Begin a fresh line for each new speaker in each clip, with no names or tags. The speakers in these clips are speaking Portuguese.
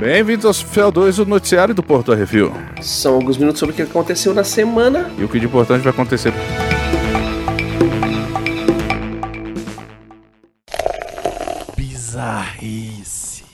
Bem-vindos ao FEL 2, o noticiário do Porto Review.
São alguns minutos sobre o que aconteceu na semana.
E o que de importante vai acontecer.
Bizarrice.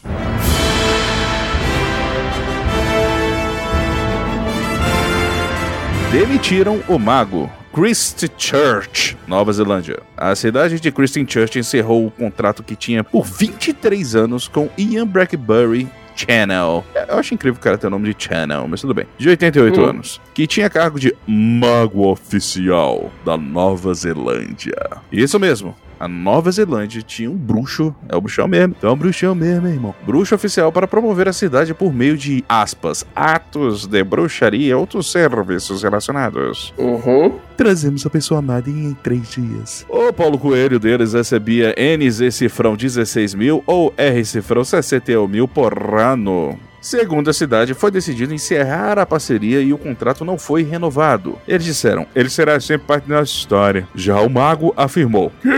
Demitiram o mago. Christchurch, Nova Zelândia. A cidade de Christchurch encerrou o contrato que tinha por 23 anos com Ian Blackberry Channel. Eu acho incrível o cara ter o nome de Channel, mas tudo bem. De 88
Hum.
anos. Que tinha cargo de Mago Oficial da Nova Zelândia. Isso mesmo. A Nova Zelândia tinha um bruxo, é o bruxão mesmo, então é um bruxão mesmo, irmão. Bruxo oficial para promover a cidade por meio de, aspas, atos de bruxaria e outros serviços relacionados.
Uhum.
Trazemos a pessoa amada em três dias. O Paulo Coelho deles recebia NZ cifrão 16 mil ou R cifrão 61 mil por ano. Segundo a cidade, foi decidido encerrar a parceria e o contrato não foi renovado. Eles disseram, ele será sempre parte da nossa história. Já o mago afirmou, que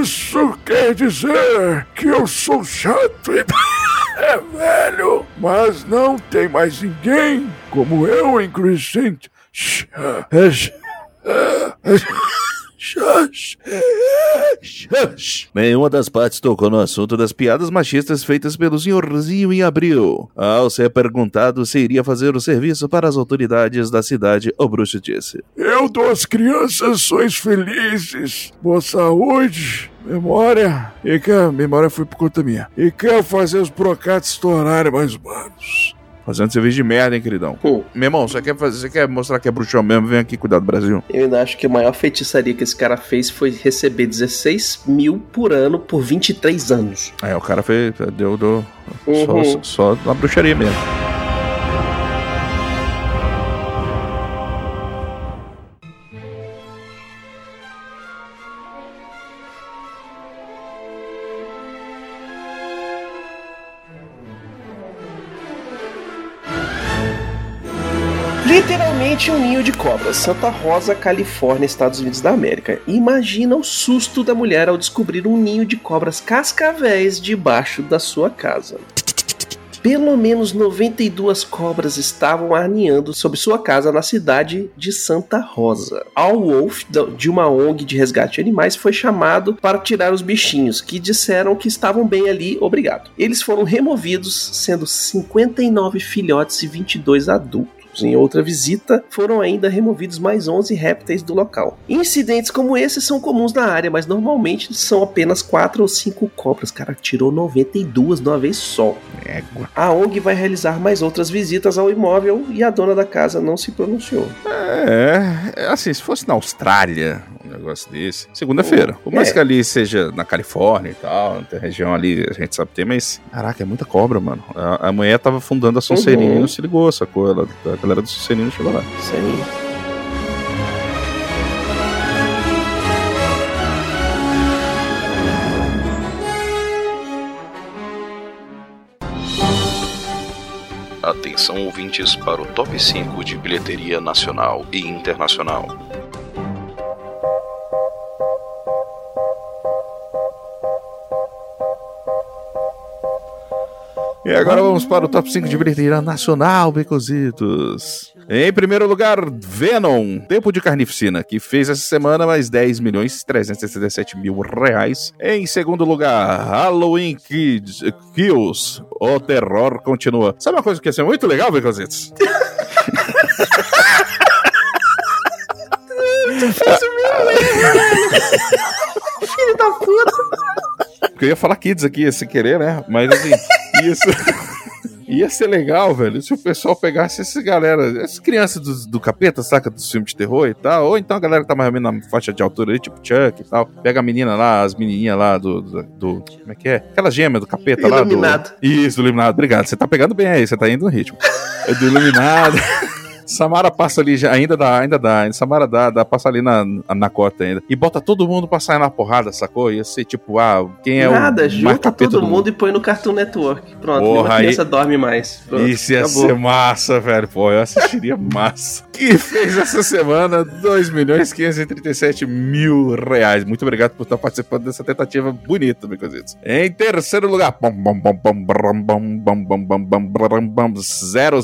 isso quer dizer que eu sou chato e é velho, mas não tem mais ninguém como eu em Crescent. Nenhuma das partes tocou no assunto das piadas machistas feitas pelo senhorzinho em abril. Ao ser perguntado se iria fazer o serviço para as autoridades da cidade, o bruxo disse: Eu dou às crianças sonhos felizes, boa saúde, memória. E que a memória foi por conta minha. E quero fazer os brocates estourarem mais humanos. Fazendo serviço de merda, hein, queridão?
Hum.
Meu irmão, você quer, fazer, você quer mostrar que é bruxão mesmo? Vem aqui cuidar do Brasil.
Eu ainda acho que a maior feitiçaria que esse cara fez foi receber 16 mil por ano por 23 anos.
É, o cara fez. Deu. deu
Uhum.
só, só na bruxaria mesmo.
Literalmente um ninho de cobras. Santa Rosa, Califórnia, Estados Unidos da América. Imagina o susto da mulher ao descobrir um ninho de cobras cascavéis debaixo da sua casa. Pelo menos 92 cobras estavam arneando sobre sua casa na cidade de Santa Rosa. Al Wolf, de uma ONG de resgate de animais, foi chamado para tirar os bichinhos, que disseram que estavam bem ali, obrigado. Eles foram removidos, sendo 59 filhotes e 22 adultos. Em outra visita, foram ainda removidos mais 11 répteis do local. Incidentes como esses são comuns na área, mas normalmente são apenas 4 ou 5 cobras. Cara, tirou 92 de uma vez só.
Égua.
A ONG vai realizar mais outras visitas ao imóvel e a dona da casa não se pronunciou.
É, é, assim, se fosse na Austrália, um negócio desse, segunda-feira. Por mais
É.
que ali seja na Califórnia e tal, tem região ali, a gente sabe ter, mas. Caraca, é muita cobra, mano. A, a mulher tava fundando a Sonserina
Uhum.
e não se ligou, sacou? Ela, a galera do Sonserina chegou lá.
Isso aí.
Atenção ouvintes para o top 5 de bilheteria nacional e internacional.
E agora vamos para o top 5 de bilheteria nacional, Becositos. Em primeiro lugar, Venom, Tempo de Carnificina, que fez essa semana mais 10 milhões 367 mil reais. Em segundo lugar, Halloween Kids, Kills, o terror continua. Sabe uma coisa que ia ser muito legal, Becositos?
Filho da puta!
Porque eu ia falar Kids aqui, sem querer, né? Mas assim, isso. Ia ser legal, velho, se o pessoal pegasse essa galera, essas crianças do, do capeta, saca? Dos filmes de terror e tal. Ou então a galera que tá mais ou menos na faixa de altura aí, tipo Chuck e tal. Pega a menina lá, as menininhas lá do, do, do- Como é que é? Aquela gêmea do capeta lá.
Iluminado.
Do, isso, do Iluminado. Obrigado. Você tá pegando bem aí, você tá indo no ritmo. É do Iluminado. Samara passa ali, já, ainda dá, ainda dá. Samara dá, dá passa ali na, na cota ainda. E bota todo mundo pra sair na porrada, sacou? Ia ser tipo, ah, quem é
Nada,
o. Nada,
junta todo
mundo,
mundo e põe no Cartoon Network. Pronto,
Porra,
aí... criança dorme mais. Pronto,
Isso ia
acabou.
ser massa, velho. Pô, eu assistiria massa. que fez essa semana 2 milhões 537 mil reais. Muito obrigado por estar participando dessa tentativa bonita, meu cozidos. Em terceiro lugar,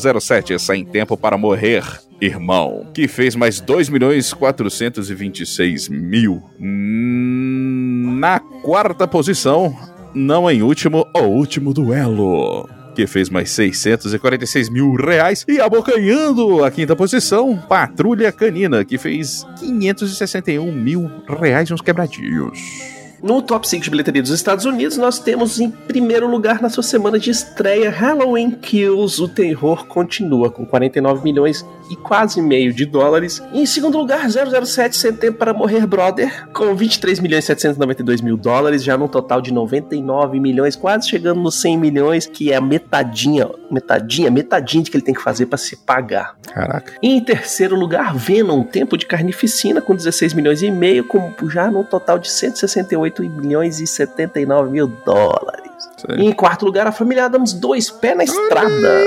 007, sem tempo para morrer Irmão, que fez mais 2 milhões 426 mil. Na quarta posição, não em último, o último duelo. Que fez mais 646 mil reais. E abocanhando a quinta posição, Patrulha Canina, que fez 561 mil reais uns quebradinhos.
No top 5 de bilheteria dos Estados Unidos, nós temos em primeiro lugar na sua semana de estreia Halloween Kills. O terror continua com 49 milhões e quase meio de dólares. Em segundo lugar, 007 Sem Tempo para Morrer Brother, com 23 milhões e 792 mil dólares, já num total de 99 milhões, quase chegando nos 100 milhões, que é a metadinha, metadinha, metadinha de que ele tem que fazer para se pagar.
Caraca.
E em terceiro lugar, Venom, Tempo de Carnificina, com 16 milhões e meio, com já num total de 168 milhões e 79 mil dólares. E em quarto lugar, a família Adams 2, Pé na Estrada,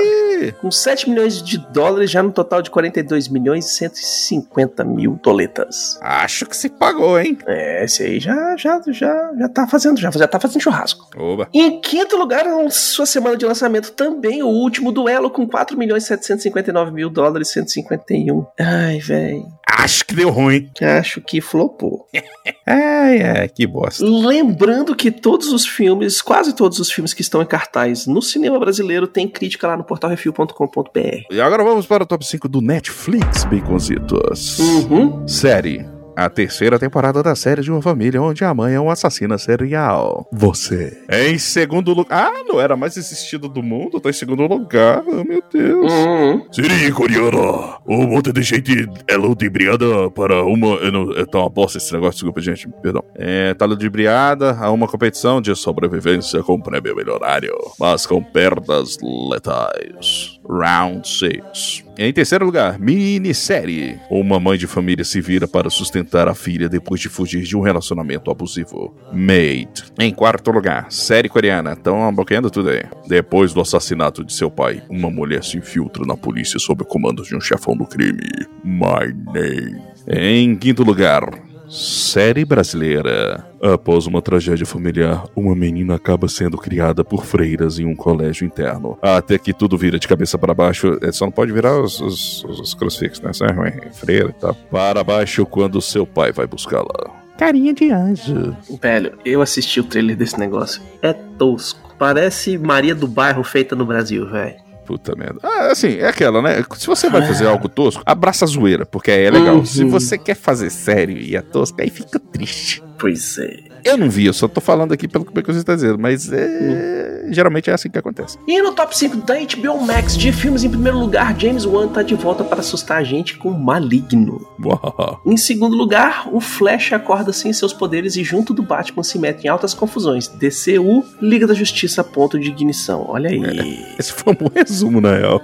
Com 7 milhões de dólares, já no total de 42 milhões e 150 mil doletas.
Acho que se pagou, hein?
É, esse aí já, já, já, já tá fazendo, já, já tá fazendo churrasco.
Oba.
E em quinto lugar, na sua semana de lançamento, também o último duelo com 4 milhões e 759 mil dólares, 151. Ai, velho.
Acho que deu ruim.
Acho que flopou.
Ai, é, que bosta.
Lembrando que todos os filmes, quase todos os filmes que estão em cartaz no cinema brasileiro, tem crítica lá no portalrefil.com.br.
E agora vamos para o top 5 do Netflix, Baconzitos.
Uhum.
Série. A terceira temporada da série de uma família onde a mãe é uma assassina serial. Você. Em segundo lugar. Ah, não era mais assistido do mundo? Tá em segundo lugar. Oh, meu Deus.
Uhum.
Série coreana. Um monte de gente é ludibriada para uma. Eu não, tá uma bosta esse negócio, desculpa, gente. Perdão. É, tá ludibriada a uma competição de sobrevivência com prêmio milionário, mas com perdas letais. Round 6. Em terceiro lugar, minissérie. Uma mãe de família se vira para sustentar a filha depois de fugir de um relacionamento abusivo. Made. Em quarto lugar, série coreana. Estão bloqueando tudo aí. Depois do assassinato de seu pai, uma mulher se infiltra na polícia sob o comando de um chefão do crime. My name. Em quinto lugar, Série brasileira. Após uma tragédia familiar, uma menina acaba sendo criada por freiras em um colégio interno. Até que tudo vira de cabeça para baixo. É, Só não pode virar os, os, os crucifixos, né? Isso é ruim. Freira e tal. Para baixo quando seu pai vai buscá-la. Carinha de anjo.
Velho, eu assisti o trailer desse negócio. É tosco. Parece Maria do Bairro feita no Brasil, velho.
Puta merda. Ah, assim, é aquela, né? Se você vai fazer algo tosco, abraça a zoeira, porque aí é legal.
Uhum.
Se você quer fazer sério e é tosco, aí fica triste.
Pois é.
Eu não vi, eu só tô falando aqui pelo que você tá dizendo, mas é... geralmente é assim que acontece.
E no top 5 da HBO Max de filmes, em primeiro lugar, James Wan tá de volta para assustar a gente com Maligno.
Uau.
Em segundo lugar, o Flash acorda sem seus poderes e junto do Batman se mete em altas confusões. DCU, Liga da Justiça, ponto de ignição. Olha aí.
Esse foi um bom resumo, na real.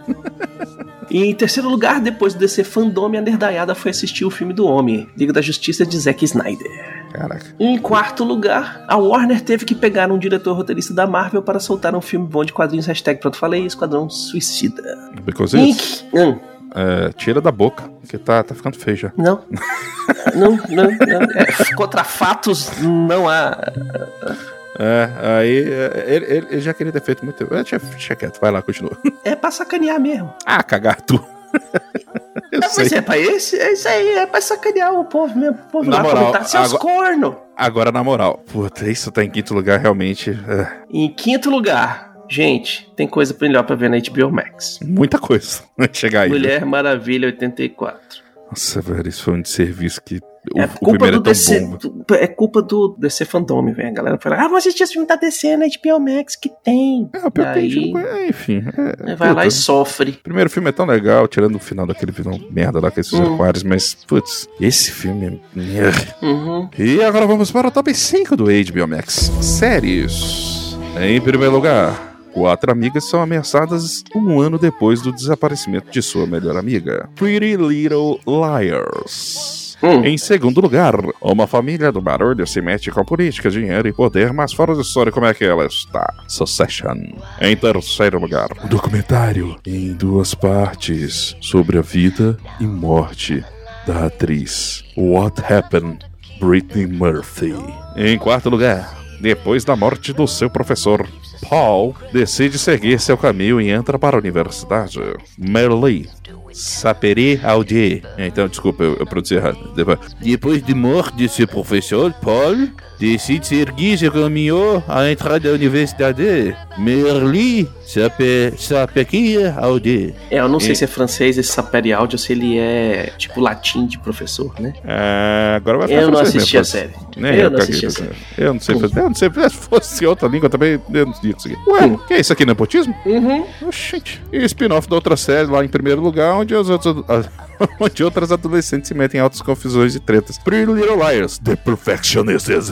E em terceiro lugar, depois do DC Fandom, a nerdaiada foi assistir o filme do Homem, Liga da Justiça de Zack Snyder.
Caraca.
Em quarto lugar, a Warner teve que pegar um diretor roteirista da Marvel para soltar um filme bom de quadrinhos. Hashtag pronto, falei, Esquadrão Suicida.
Because it's,
hum,
é, tira da boca, que tá, tá ficando feio já.
não. não, não, não. É, contra fatos não há.
É, aí é, ele, ele- ele já queria ter feito muito tempo. Deixa, deixa quieto, vai lá, continua.
É pra sacanear mesmo.
Ah, cagar tu. Eu
É,
sei.
mas é pra esse, é isso aí, é pra sacanear o povo mesmo. O povo
Na
lá
moral,
comentar, seus
agora-
corno.
Agora, na moral, puta, isso tá em quinto lugar, realmente. é,
Em quinto lugar, gente, tem coisa melhor pra ver na HBO Max.
muita coisa. Chegar aí. né?
Mulher Maravilha 84.
Nossa, velho, isso foi um desserviço que. O,
é
o
culpa do
é
DC. do- é culpa do DC Fandom, velho. A galera fala, ah, vou assistir esse filme da DC na HBO Max que tem.
É, o pior
Aí-
Enfim. é,
Aí vai lá e sofre.
O primeiro filme é tão legal, tirando o final daquele vilão merda lá, que é esses
Hum.
aquários, mas, putz, esse filme é.
Uhum.
E agora vamos para o top 5 do HBO Max. Séries. Em primeiro lugar, Quatro amigas são ameaçadas um ano depois do desaparecimento de sua melhor amiga. Pretty Little Liars.
Hum.
Em segundo lugar, uma família do barulho se mete com política, dinheiro e poder, mas fora da história como é que ela está. Succession. Em terceiro lugar, um documentário em duas partes sobre a vida e morte da atriz What Happened Britney Murphy. Em quarto lugar, depois da morte do seu professor, Paul decide seguir seu caminho e entra para a universidade. Merle Saperi Audier. Então, desculpa, eu, eu produzi errado. Depois, de morte de seu professor, Paul decide seguir seu caminho à entrada da universidade. Merli Saperi Audier.
É, eu não sei
E-
se é francês esse sapere áudio ou se ele é tipo latim de professor, né?
Ah, agora vai ficar
Eu não assisti a
mesmo,
série.
Nem
eu não
caguei
assisti a série.
isso. Eu não sei fazer. Eu não sei. Se fosse outra língua também, eu não ia conseguir. Ué,
Hum.
que é isso aqui, nepotismo?
Uhum.
Oxente. E spin-off da outra série lá em primeiro lugar, onde, os outros, onde outras adolescentes se metem em altas confusões e tretas. Pretty Little Liars. The Perfectionist. The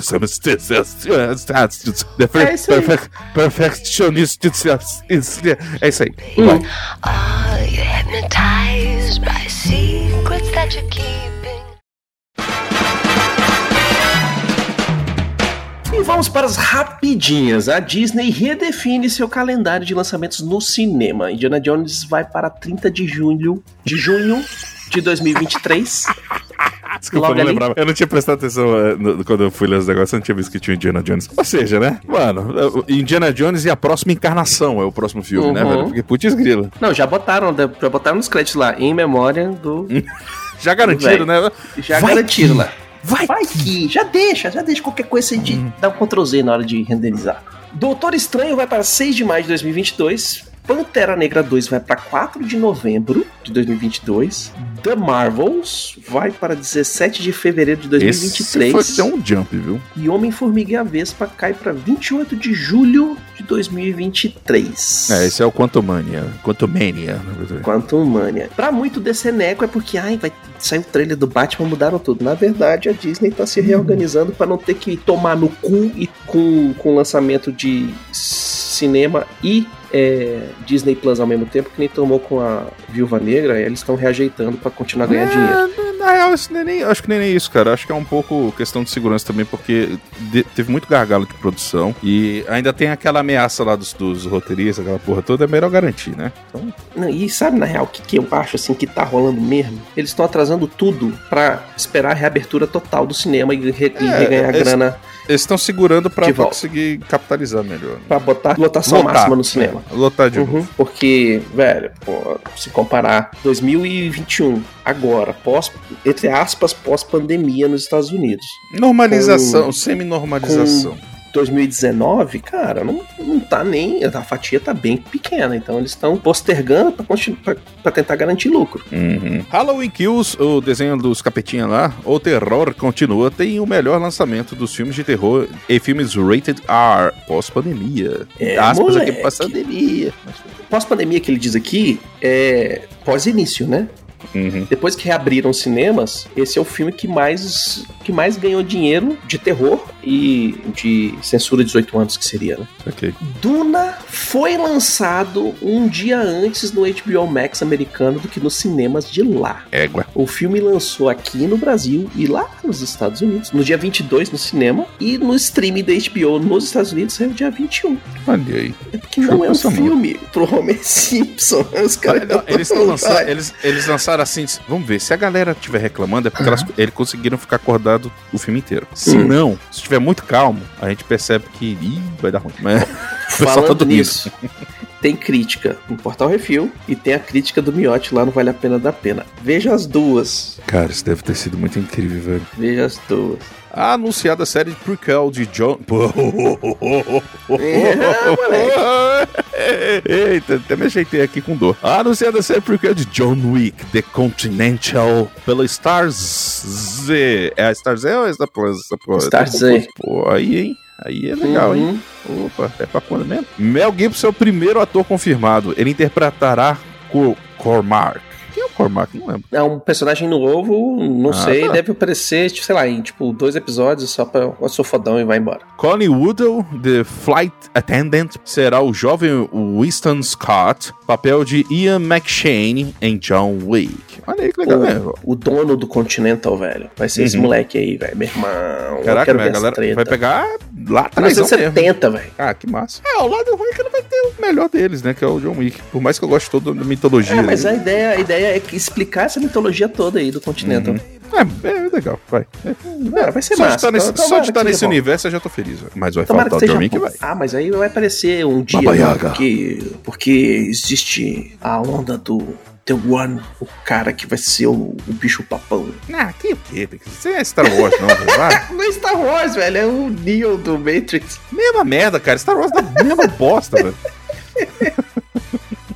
É isso aí.
Perfectionist. É isso aí.
Hum.
Vai.
Are you hypnotized by secrets that you're keeping?
E vamos para as rapidinhas. A Disney redefine seu calendário de lançamentos no cinema. Indiana Jones vai para 30 de junho de junho de 2023.
Desculpa,
Logo
eu não
ali.
lembrava. Eu não tinha prestado atenção eh, no- quando eu fui ler os negócios, eu não tinha visto que tinha Indiana Jones. Ou seja, né? Mano, Indiana Jones e a próxima encarnação é o próximo filme, né,
Uhum.
velho? Porque putz grila.
Não, já botaram, já botaram nos créditos lá, em memória do.
Já garantido, né?
Já
Vai
garantiram
que-
lá.
Vai
Vai que, já deixa, já deixa qualquer coisa de dar um Ctrl Z na hora de renderizar. Doutor Estranho vai para 6 de maio de 2022. Pantera Negra 2 vai para 4 de novembro de 2022. The Marvels vai para 17 de fevereiro de
Esse
2023.
foi até um jump, viu?
E Homem-Formiga e a Vespa cai para 28 de julho de 2023.
É, esse é o Quantumania.
Quantum Mania. Pra muito desse neco é porque, ai, vai sair o trailer do Batman, mudaram tudo. Na verdade, a Disney tá se reorganizando pra não ter que tomar no cu e com, com o lançamento de cinema e é, Disney Plus ao mesmo tempo, que nem tomou com a Viúva Negra, eles estão reajeitando pra continuar ganhando dinheiro.
É, na real, isso nem, nem- acho que nem, nem isso, cara. Acho que é um pouco questão de segurança também, porque de- teve muito gargalo de produção e ainda tem aquela ameaça lá dos, dos roteiristas, aquela porra toda, é melhor garantir, né? Então,
Não, E sabe, na real, o que, que eu acho assim que tá rolando mesmo? Eles estão atrasando tudo pra esperar a reabertura total do cinema e, re- e
É,
reganhar
esse-
grana
eles estão segurando pra, conseguir capitalizar melhor. né?
pra botar lotação
Lotar.
máxima no cinema.
Lotar de novo.
Uhum, porque, velho, pô, se comparar 2021 agora, pós, entre aspas, pós-pandemia nos Estados Unidos,
Normalização, semi-normalização.
2019, cara, não, não tá nem. A fatia tá bem pequena, então eles estão postergando pra, continu- pra- pra tentar garantir lucro.
Uhum. Halloween Kills, o desenho dos capetinha lá, o terror continua, tem o melhor lançamento dos filmes de terror e filmes rated R, pós-pandemia.
É,
Aspas aqui pós-pandemia.
Pós-pandemia que ele diz aqui é pós-início, né?
Uhum.
Depois que reabriram os cinemas, esse é o filme que mais, que mais ganhou dinheiro de terror e de censura 18 anos, que seria, né?
Ok.
Duna foi lançado um dia antes no HBO Max americano do que nos cinemas de lá.
Égua.
O filme lançou aqui no Brasil e lá nos Estados Unidos, no dia 22 no cinema, e no streaming da HBO nos Estados Unidos saiu dia 21.
Olha aí.
É porque não é um filme pro Homer Simpson. Os caras
Não, eles, lançando, eles, eles lançaram assim. Vamos ver, se a galera estiver reclamando, é porque elas, eles conseguiram ficar acordado o filme inteiro. Se
Hum.
não, se estiver muito calmo, a gente percebe que ih, vai dar ruim. Mas tá
Falando nisso, tem crítica no Portal Refil e tem a crítica do Miotti lá no Vale a Pena da Pena. Veja as duas.
Cara, isso deve ter sido muito incrível, velho.
Veja as duas.
A anunciada série de prequel de John. Eita, até me ajeitei aqui com dor. A anunciada série prequel de John Wick, The Continental, pela Stars Z. É a Star Z ou é a Star Plus? Star Plus?
Star Z.
Pô, aí, hein? Aí é legal, hein?
Uhum.
Opa, é pra quando mesmo? Mel Gibson é o primeiro ator confirmado. Ele interpretará Cor Cormac. É o? Não lembro.
É um personagem novo, não
Ah,
sei,
tá.
deve aparecer, tipo, sei lá, em tipo dois episódios só pra eu sou fodão e vai embora.
Colin Woodle, The Flight Attendant, será o jovem Winston Scott, papel de Ian McShane em John Wick. Olha aí que legal, né?
O, o dono do Continental, velho. Vai ser esse
Uhum.
moleque aí, velho. Meu irmão.
Caraca, a
essa
galera
treta.
vai pegar lá atrás mesmo.
1970, velho.
Ah, que massa. É, o lado ruim é que não vai ter o melhor deles, né? Que é o John Wick. Por mais que eu goste toda da mitologia.
É, mas a
dele.
ideia, a ideia é que explicar essa mitologia toda aí do Continental.
É, é legal, vai. É.
É, vai ser
Só de
massa.
estar nesse,
Tomara
só de
que
estar
seja
nesse universo eu já tô feliz. Mas vai
Tomara que
faltar o John
bom.
vai.
Ah, mas aí vai aparecer um dia, né, porque, porque existe a onda do The One, o cara que vai ser o, o bicho papão.
Ah, que o quê? Isso é Star Wars, não, velho.
Não é Star Wars, velho, é o Neo do Matrix.
Mesma merda, cara. Star Wars dá a mesma bosta, velho.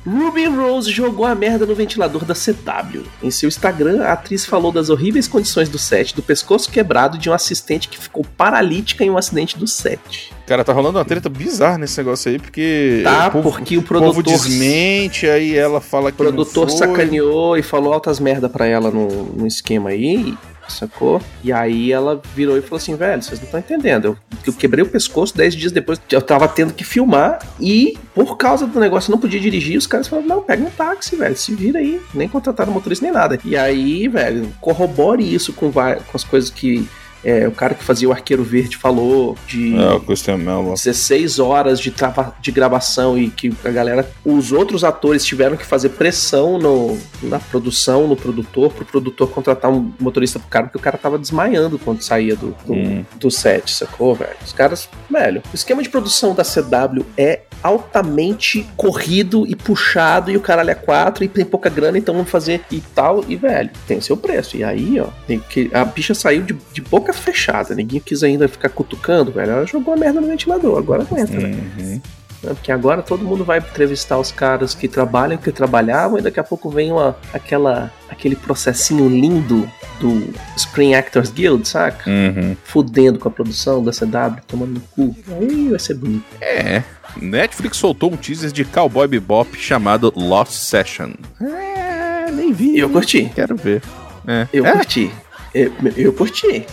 Ruby Rose jogou a merda no ventilador da CW. Em seu Instagram, a atriz falou das horríveis condições do set, do pescoço quebrado de um assistente que ficou paralítica em um acidente do set.
Cara, tá rolando uma treta bizarra nesse negócio aí, porque.
Tá,
o povo,
porque o
o povo
produtor,
desmente, aí ela fala que.
o produtor sacaneou e falou altas merda pra ela no, no esquema aí, sacou? E aí ela virou e falou assim, velho, vocês não estão entendendo. Eu, eu quebrei o pescoço, 10 dias depois eu tava tendo que filmar e por causa do negócio não podia dirigir, os caras falaram, não, pega um táxi, velho, se vira aí. Nem contrataram motorista nem nada. E aí, velho, corrobore isso com, com as coisas que é, o cara que fazia o Arqueiro Verde falou de...
É, o Christian Mello.
16 horas de, trava- de gravação e que a galera, os outros atores tiveram que fazer pressão no, na produção, no produtor, pro produtor contratar um motorista pro cara, porque o cara tava desmaiando quando saía do, do,
Hum.
do set, sacou, velho? Os caras, velho, o esquema de produção da CW é altamente corrido e puxado e o caralho é quatro e tem pouca grana, então vamos fazer e tal, e velho, tem seu preço. E aí, ó, tem que, a bicha saiu de, de boca fechada, ninguém quis ainda ficar cutucando, velho, ela jogou a merda no ventilador, agora aguenta, velho.
Uhum.
né? Porque agora todo mundo vai entrevistar os caras que trabalham, que trabalhavam, e daqui a pouco vem uma, aquela, aquele processinho lindo do Screen Actors Guild, saca?
Uhum.
Fudendo com a produção da CW, tomando no cu. Aí vai ser bonito.
É. Netflix soltou um teaser de Cowboy Bebop chamado Lost Session. É, nem vi.
Eu curti.
Quero ver. É.
Eu
É,
curti. Eu, eu curti.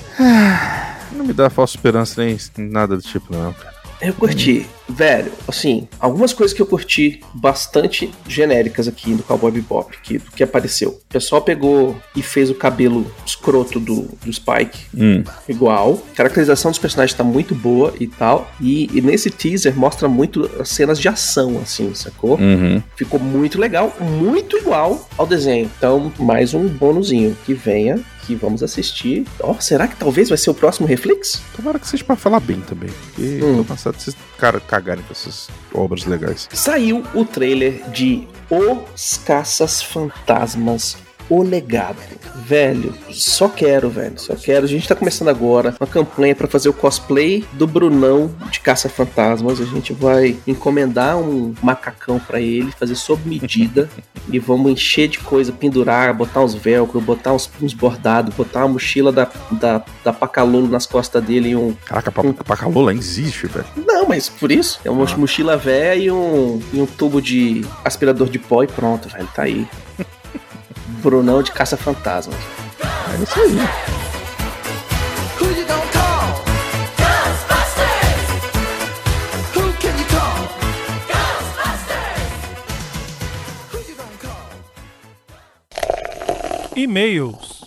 Não me dá falsa esperança nem nada do tipo, não. cara.
Eu curti. Velho, assim, algumas coisas que eu curti bastante genéricas aqui do Cowboy Bebop, que, do que apareceu. O pessoal pegou e fez o cabelo escroto do, do Spike,
Hum.
igual. A caracterização dos personagens tá muito boa e tal. E, e nesse teaser mostra muito as cenas de ação, assim, sacou?
Uhum.
Ficou muito legal, muito igual ao desenho. Então, mais um bônusinho que venha, que vamos assistir. Ó, será que talvez vai ser o próximo Reflex?
Tomara que seja pra falar bem também. Porque
Hum.
tô cansado desses caras cagarem com essas obras legais.
Saiu o trailer de Os Caças Fantasmas. O legado. Velho, só quero, velho. Só quero. A gente tá começando agora uma campanha pra fazer o cosplay do Brunão de Caça Fantasmas. A gente vai encomendar um macacão pra ele, fazer sob medida. e vamos encher de coisa, pendurar, botar uns velcro, botar uns, uns bordados, botar uma mochila da, da, da Pacalolo nas costas dele e um,
Caraca, pra calor lá existe, velho.
não, mas por isso. É uma
Ah.
mochila velha e um, e um tubo de aspirador de pó e pronto, velho. Tá aí. Brunão de caça-fantasmas.
É isso aí.
E-mails.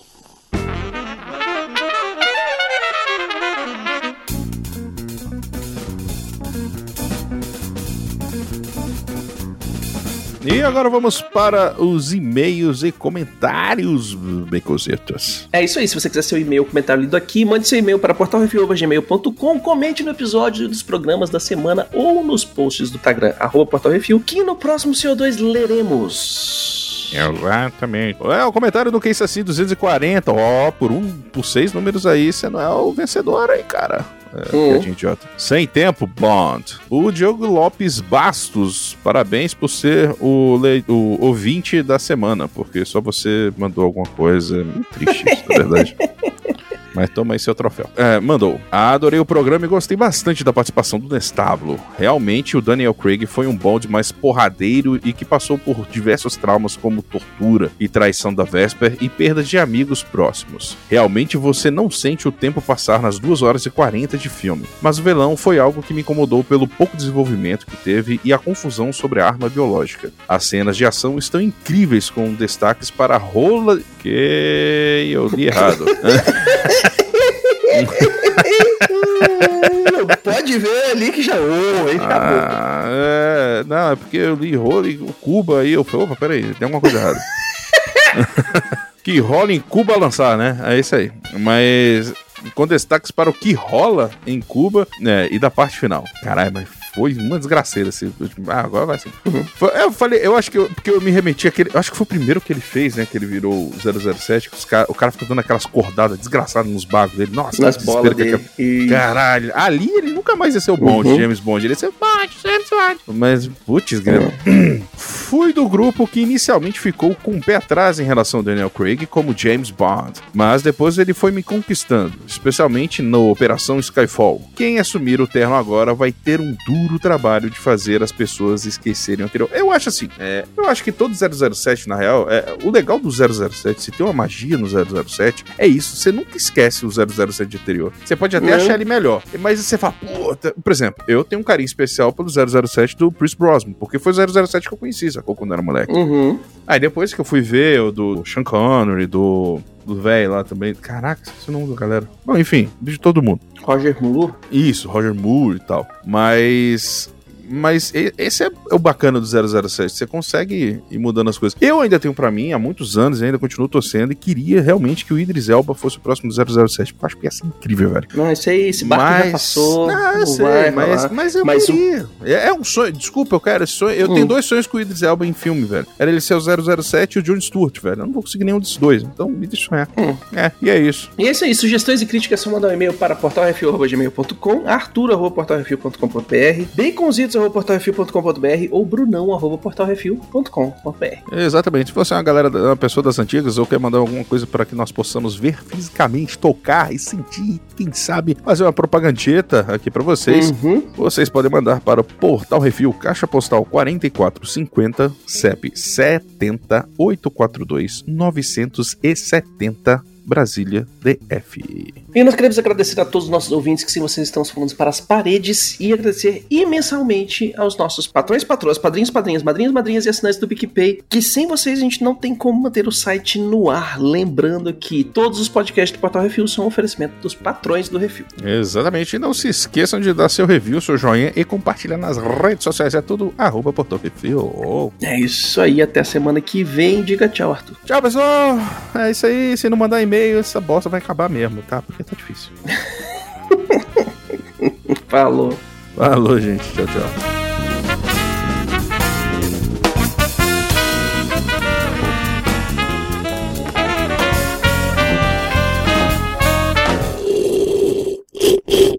E agora vamos para os e-mails e comentários, becosetas.
É isso aí. Se você quiser seu e-mail, comentário lido aqui, mande seu e-mail para portalrefil.gmail.com, comente no episódio dos programas da semana ou nos posts do Instagram, arroba portalrefil, que no próximo CO2 leremos.
Exatamente. É o comentário do Case assim 240. Ó, por um, por seis números aí, você não é o vencedor aí, cara. É,
Hum.
piadinha idiota. Sem tempo, Bond. O Diogo Lopes Bastos, parabéns por ser o, le- o ouvinte da semana, porque só você mandou alguma coisa. É triste isso, na verdade. Mas toma aí seu troféu. É, mandou. Adorei o programa e gostei bastante da participação do Nestábulo. Realmente, o Daniel Craig foi um bond mais porradeiro e que passou por diversos traumas como tortura e traição da Vesper e perda de amigos próximos. Realmente você não sente o tempo passar nas 2 horas e 40 de filme. Mas o vilão foi algo que me incomodou pelo pouco desenvolvimento que teve e a confusão sobre a arma biológica. As cenas de ação estão incríveis com destaques para a rola que eu li errado.
Pode ver ali que já oh, hein?
Ah, é, não, é porque eu li rola e o Cuba aí, eu falei, opa, peraí, tem alguma coisa errada. que rola em Cuba lançar, né? É isso aí. Mas com destaques para o que rola em Cuba né, e da parte final. Caralho, mas foi uma desgraceira último. Ah, agora vai ser. Foi- Eu falei, eu acho que eu, porque eu me remeti àquele. Acho que foi o primeiro que ele fez, né? Que ele virou o 007. Que cara, o cara fica dando aquelas cordadas desgraçadas nos bagos dele. Nossa,
Nas
que
bolas
que
dele.
aquela-
E...
Caralho, ali ele nunca mais ia ser o Bond,
Uhum.
James Bond. Ele ia ser o Bond, James Bond. Mas, putz, grilo. Fui do grupo que inicialmente ficou com o pé atrás em relação ao Daniel Craig como James Bond, mas depois ele foi me conquistando, especialmente na Operação Skyfall. Quem assumir o terno agora vai ter um duro trabalho de fazer as pessoas esquecerem o anterior. Eu acho assim, é, eu acho que todo 007, na real, é, o legal do 007, se tem uma magia no 007, é isso, você nunca esquece o 007 anterior. Você pode até
Não.
achar ele melhor, mas você fala, puta, por exemplo, eu tenho um carinho especial pelo 007 do Chris Brosnan, porque foi o 007 que eu conheci, sacou, quando era moleque.
Uhum.
Aí depois que eu fui ver o do Sean Connery, do do velho lá também. Caraca, esqueci o nome da galera. Bom, enfim, de todo mundo.
Roger Moore.
Isso, Roger Moore e tal. Mas. Mas esse é o bacana do 007. Você consegue ir mudando as coisas. Eu ainda tenho pra mim, há muitos anos, ainda continuo torcendo e queria realmente que o Idris Elba fosse o próximo do 007. Porque eu acho que ia ser incrível, velho.
Não, isso aí, esse barco já passou.
Não, eu sei,
vai
mas, mas eu
Mas
queria. É, é um sonho. Desculpa, eu quero sonho. Eu
Hum.
tenho dois sonhos com o Idris Elba em filme, velho. Era ele ser o 007 e o John Stewart, velho. Eu não vou conseguir nenhum desses dois. Então me deixa sonhar.
Hum.
É, e é isso.
E é isso aí, sugestões e críticas são mandar um e-mail para portalrefil.gmail.com, arthur.portalrefil.com.br, baconzitos.portalrefil.com.br ou brunão.portalrefil.com.br.
Exatamente. Se você é uma galera, da- uma pessoa das antigas ou quer mandar alguma coisa para que nós possamos ver fisicamente, tocar e sentir, quem sabe, fazer uma propagandeta aqui para vocês,
Uhum.
vocês podem mandar para o Portal Refil, Caixa Postal 4450, CEP 70 842 970 Brasília DF.
E nós queremos agradecer a todos os nossos ouvintes que, se vocês estão falando para as paredes, e agradecer imensamente aos nossos patrões, patroas, padrinhos, padrinhas, madrinhas, madrinhas e assinantes do PicPay, que sem vocês a gente não tem como manter o site no ar. Lembrando que todos os podcasts do Portal Refil são um oferecimento dos patrões do Refil.
Exatamente. E não se esqueçam de dar seu review, seu joinha e compartilhar nas redes sociais. É tudo arroba Portal Refil.
É isso aí, até a semana que vem. Diga tchau, Arthur.
Tchau, pessoal. É isso aí. Se não mandar e-mail, essa bosta vai acabar mesmo, tá? Porque tá difícil.
Falou.
Falou, gente. Tchau, tchau.